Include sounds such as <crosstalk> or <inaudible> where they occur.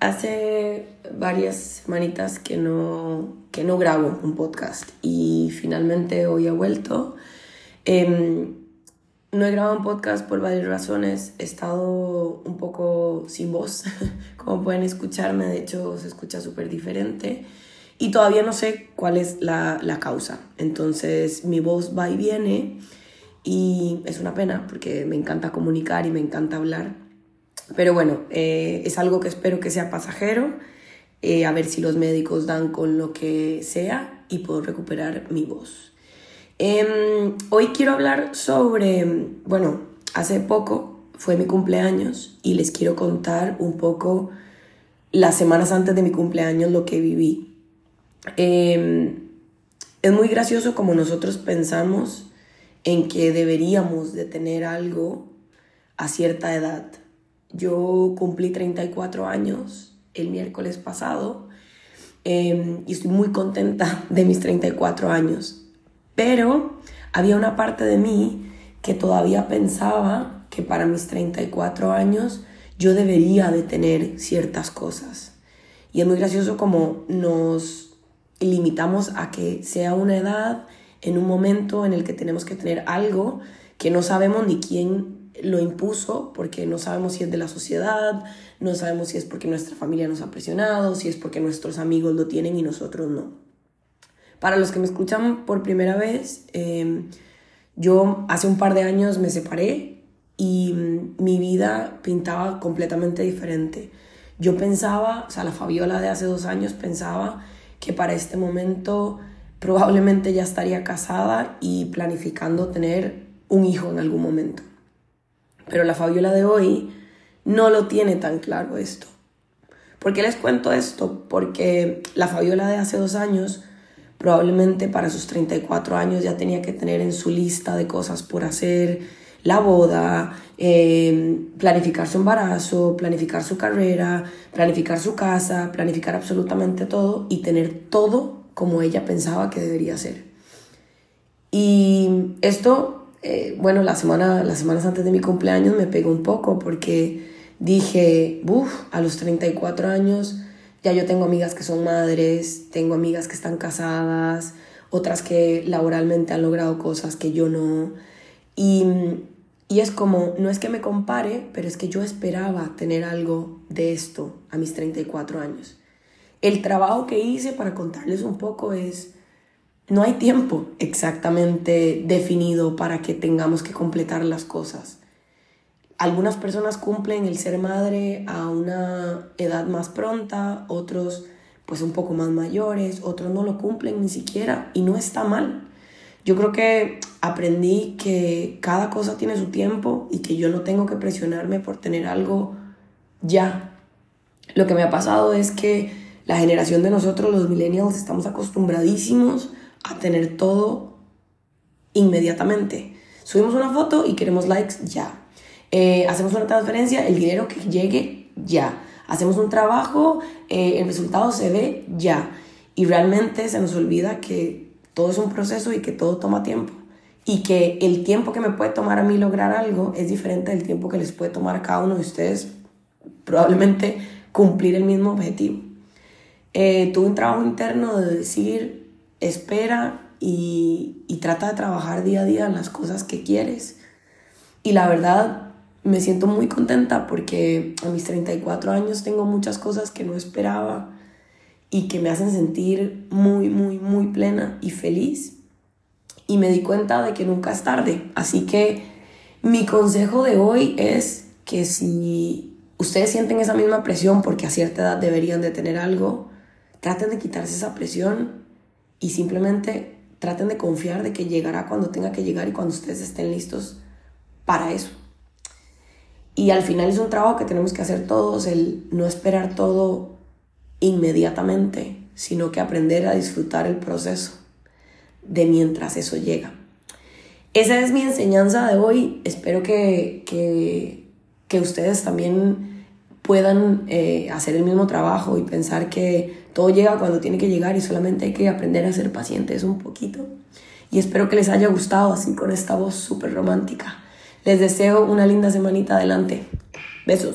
hace varias semanitas que no, que no grabo un podcast y finalmente hoy he vuelto. Em, no he grabado un podcast por varias razones. He estado un poco sin voz, <laughs> como pueden escucharme, de hecho se escucha súper diferente. Y todavía no sé cuál es la, la causa. Entonces mi voz va y viene y es una pena porque me encanta comunicar y me encanta hablar. Pero bueno, eh, es algo que espero que sea pasajero, eh, a ver si los médicos dan con lo que sea y puedo recuperar mi voz. Em, hoy quiero hablar sobre, bueno, hace poco fue mi cumpleaños y les quiero contar un poco las semanas antes de mi cumpleaños lo que viví. Em, es muy gracioso como nosotros pensamos en que deberíamos de tener algo a cierta edad. Yo cumplí 34 años el miércoles pasado em, y estoy muy contenta <laughs> de mis 34 años. Pero había una parte de mí que todavía pensaba que para mis 34 años yo debería de tener ciertas cosas. Y es muy gracioso como nos limitamos a que sea una edad en un momento en el que tenemos que tener algo que no sabemos ni quién lo impuso, porque no sabemos si es de la sociedad, no sabemos si es porque nuestra familia nos ha presionado, si es porque nuestros amigos lo tienen y nosotros no. Para los que me escuchan por primera vez, em, yo hace un par de años me separé y mm, mi vida pintaba completamente diferente. Yo pensaba, o sea, la Fabiola de hace dos años pensaba que para este momento probablemente ya estaría casada y planificando tener un hijo en algún momento. Pero la Fabiola de hoy no lo tiene tan claro esto. ¿Por qué les cuento esto? Porque la Fabiola de hace dos años probablemente para sus 34 años ya tenía que tener en su lista de cosas por hacer la boda, eh, planificar su embarazo, planificar su carrera, planificar su casa, planificar absolutamente todo y tener todo como ella pensaba que debería ser. Y esto, eh, bueno, la semana, las semanas antes de mi cumpleaños me pegó un poco porque dije, uff, a los 34 años ya yo tengo amigas que son madres, tengo amigas que están casadas, otras que laboralmente han logrado cosas que yo no. Y, y es como, no es que me compare, pero es que yo esperaba tener algo de esto a mis 34 años. El trabajo que hice para contarles un poco es, no hay tiempo exactamente definido para que tengamos que completar las cosas. Algunas personas cumplen el ser madre a una edad más pronta, otros pues un poco más mayores, otros no lo cumplen ni siquiera y no está mal. Yo creo que aprendí que cada cosa tiene su tiempo y que yo no tengo que presionarme por tener algo ya. Lo que me ha pasado es que la generación de nosotros, los millennials, estamos acostumbradísimos a tener todo inmediatamente. Subimos una foto y queremos likes ya. Eh, hacemos una transferencia, el dinero que llegue ya. Hacemos un trabajo, eh, el resultado se ve ya. Y realmente se nos olvida que todo es un proceso y que todo toma tiempo. Y que el tiempo que me puede tomar a mí lograr algo es diferente del tiempo que les puede tomar a cada uno de ustedes probablemente cumplir el mismo objetivo. Eh, tuve un trabajo interno de decir, espera y, y trata de trabajar día a día en las cosas que quieres. Y la verdad, me siento muy contenta porque a mis 34 años tengo muchas cosas que no esperaba y que me hacen sentir muy, muy, muy plena y feliz. Y me di cuenta de que nunca es tarde. Así que mi consejo de hoy es que si ustedes sienten esa misma presión porque a cierta edad deberían de tener algo, traten de quitarse esa presión y simplemente traten de confiar de que llegará cuando tenga que llegar y cuando ustedes estén listos para eso. Y al final es un trabajo que tenemos que hacer todos, el no esperar todo inmediatamente, sino que aprender a disfrutar el proceso de mientras eso llega. Esa es mi enseñanza de hoy. Espero que, que, que ustedes también puedan eh, hacer el mismo trabajo y pensar que todo llega cuando tiene que llegar y solamente hay que aprender a ser pacientes un poquito. Y espero que les haya gustado así con esta voz súper romántica. Les deseo una linda semanita adelante. Besos.